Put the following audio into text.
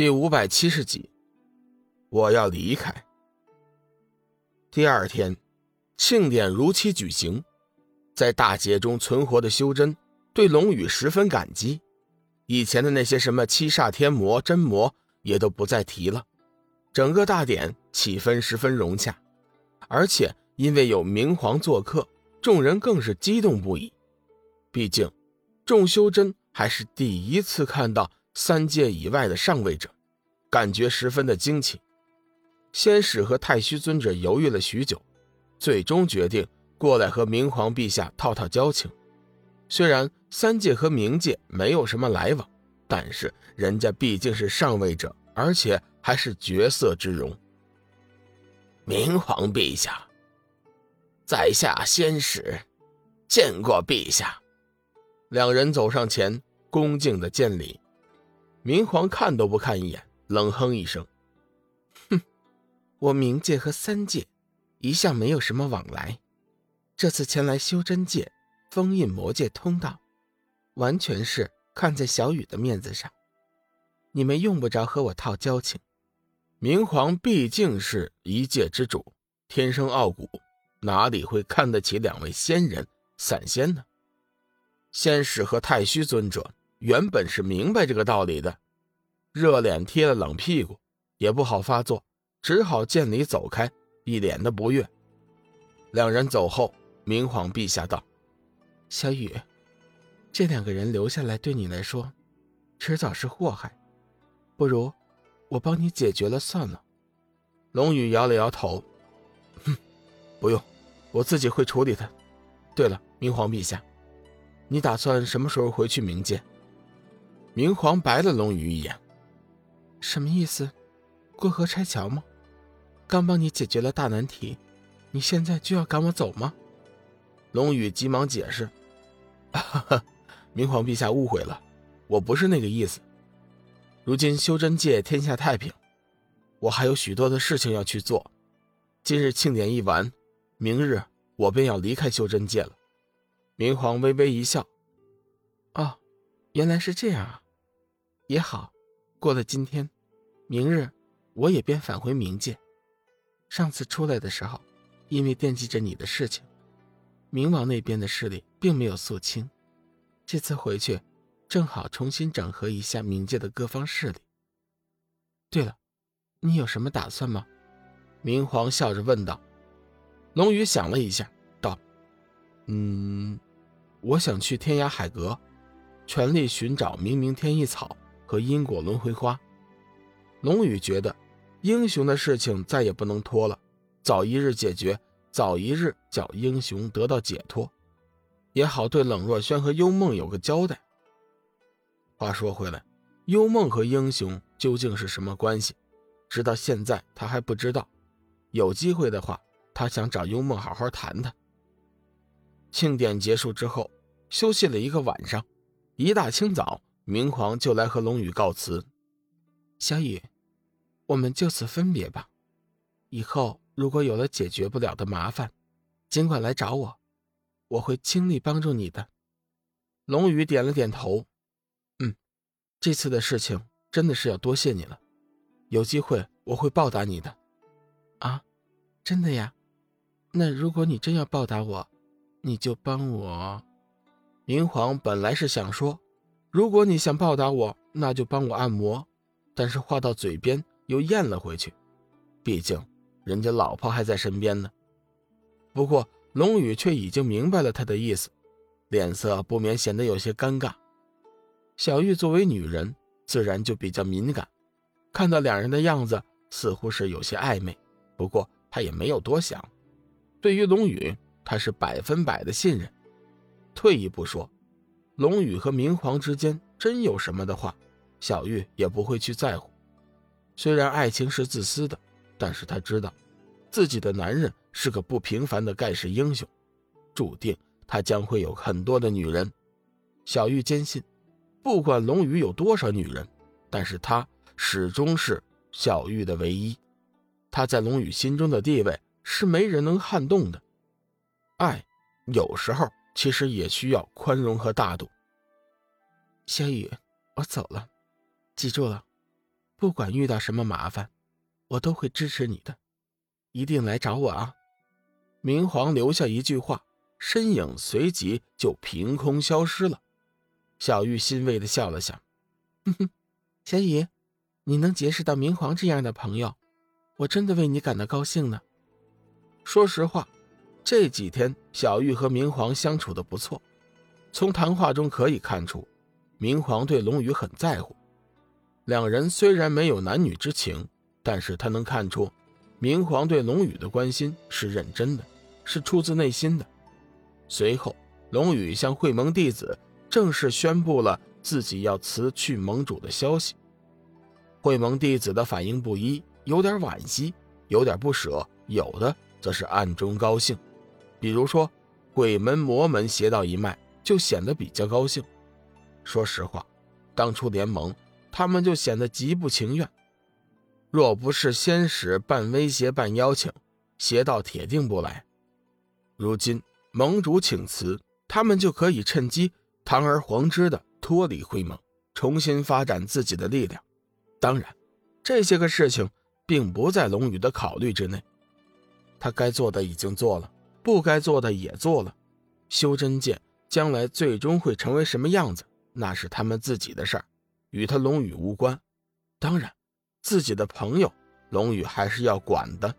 第五百七十集，我要离开。第二天，庆典如期举行，在大劫中存活的修真对龙宇十分感激，以前的那些什么七煞天魔、真魔也都不再提了。整个大典气氛十分融洽，而且因为有明皇做客，众人更是激动不已。毕竟，众修真还是第一次看到。三界以外的上位者，感觉十分的惊奇。仙使和太虚尊者犹豫了许久，最终决定过来和明皇陛下套套交情。虽然三界和冥界没有什么来往，但是人家毕竟是上位者，而且还是绝色之容。明皇陛下，在下仙使见过陛下。两人走上前，恭敬的见礼。明皇看都不看一眼，冷哼一声：“哼，我冥界和三界一向没有什么往来，这次前来修真界封印魔界通道，完全是看在小雨的面子上。你们用不着和我套交情。明皇毕竟是一界之主，天生傲骨，哪里会看得起两位仙人散仙呢？仙使和太虚尊者。”原本是明白这个道理的，热脸贴了冷屁股，也不好发作，只好见礼走开，一脸的不悦。两人走后，明皇陛下道：“小雨，这两个人留下来对你来说，迟早是祸害，不如我帮你解决了算了。”龙宇摇了摇头：“哼，不用，我自己会处理的。对了，明皇陛下，你打算什么时候回去冥界？”明皇白了龙宇一眼，什么意思？过河拆桥吗？刚帮你解决了大难题，你现在就要赶我走吗？龙宇急忙解释：“哈哈，明皇陛下误会了，我不是那个意思。如今修真界天下太平，我还有许多的事情要去做。今日庆典一完，明日我便要离开修真界了。”明皇微微一笑：“哦，原来是这样啊。”也好，过了今天，明日我也便返回冥界。上次出来的时候，因为惦记着你的事情，冥王那边的势力并没有肃清。这次回去，正好重新整合一下冥界的各方势力。对了，你有什么打算吗？明皇笑着问道。龙宇想了一下，道：“嗯，我想去天涯海阁，全力寻找冥冥天意草。”和因果轮回花，龙宇觉得英雄的事情再也不能拖了，早一日解决，早一日叫英雄得到解脱，也好对冷若萱和幽梦有个交代。话说回来，幽梦和英雄究竟是什么关系？直到现在他还不知道。有机会的话，他想找幽梦好好谈谈。庆典结束之后，休息了一个晚上，一大清早。明皇就来和龙宇告辞，小雨，我们就此分别吧。以后如果有了解决不了的麻烦，尽管来找我，我会倾力帮助你的。龙宇点了点头，嗯，这次的事情真的是要多谢你了，有机会我会报答你的。啊，真的呀？那如果你真要报答我，你就帮我。明皇本来是想说。如果你想报答我，那就帮我按摩。但是话到嘴边又咽了回去，毕竟人家老婆还在身边呢。不过龙宇却已经明白了他的意思，脸色不免显得有些尴尬。小玉作为女人，自然就比较敏感，看到两人的样子似乎是有些暧昧。不过她也没有多想，对于龙宇，她是百分百的信任。退一步说。龙宇和明皇之间真有什么的话，小玉也不会去在乎。虽然爱情是自私的，但是她知道，自己的男人是个不平凡的盖世英雄，注定他将会有很多的女人。小玉坚信，不管龙宇有多少女人，但是他始终是小玉的唯一。他在龙宇心中的地位是没人能撼动的。爱，有时候。其实也需要宽容和大度。小雨，我走了，记住了，不管遇到什么麻烦，我都会支持你的，一定来找我啊！明皇留下一句话，身影随即就凭空消失了。小玉欣慰的笑了笑，哼哼，小雨，你能结识到明皇这样的朋友，我真的为你感到高兴呢。说实话，这几天小玉和明皇相处的不错，从谈话中可以看出，明皇对龙宇很在乎。两人虽然没有男女之情，但是他能看出，明皇对龙宇的关心是认真的，是出自内心的。随后，龙宇向会盟弟子正式宣布了自己要辞去盟主的消息。会盟弟子的反应不一，有点惋惜，有点不舍，有的则是暗中高兴。比如说，鬼门、魔门、邪道一脉就显得比较高兴。说实话，当初联盟。他们就显得极不情愿。若不是先使半威胁半邀请，邪道铁定不来。如今盟主请辞，他们就可以趁机堂而皇之的脱离会盟，重新发展自己的力量。当然，这些个事情并不在龙宇的考虑之内。他该做的已经做了，不该做的也做了。修真界将来最终会成为什么样子，那是他们自己的事儿。与他龙宇无关，当然，自己的朋友龙宇还是要管的。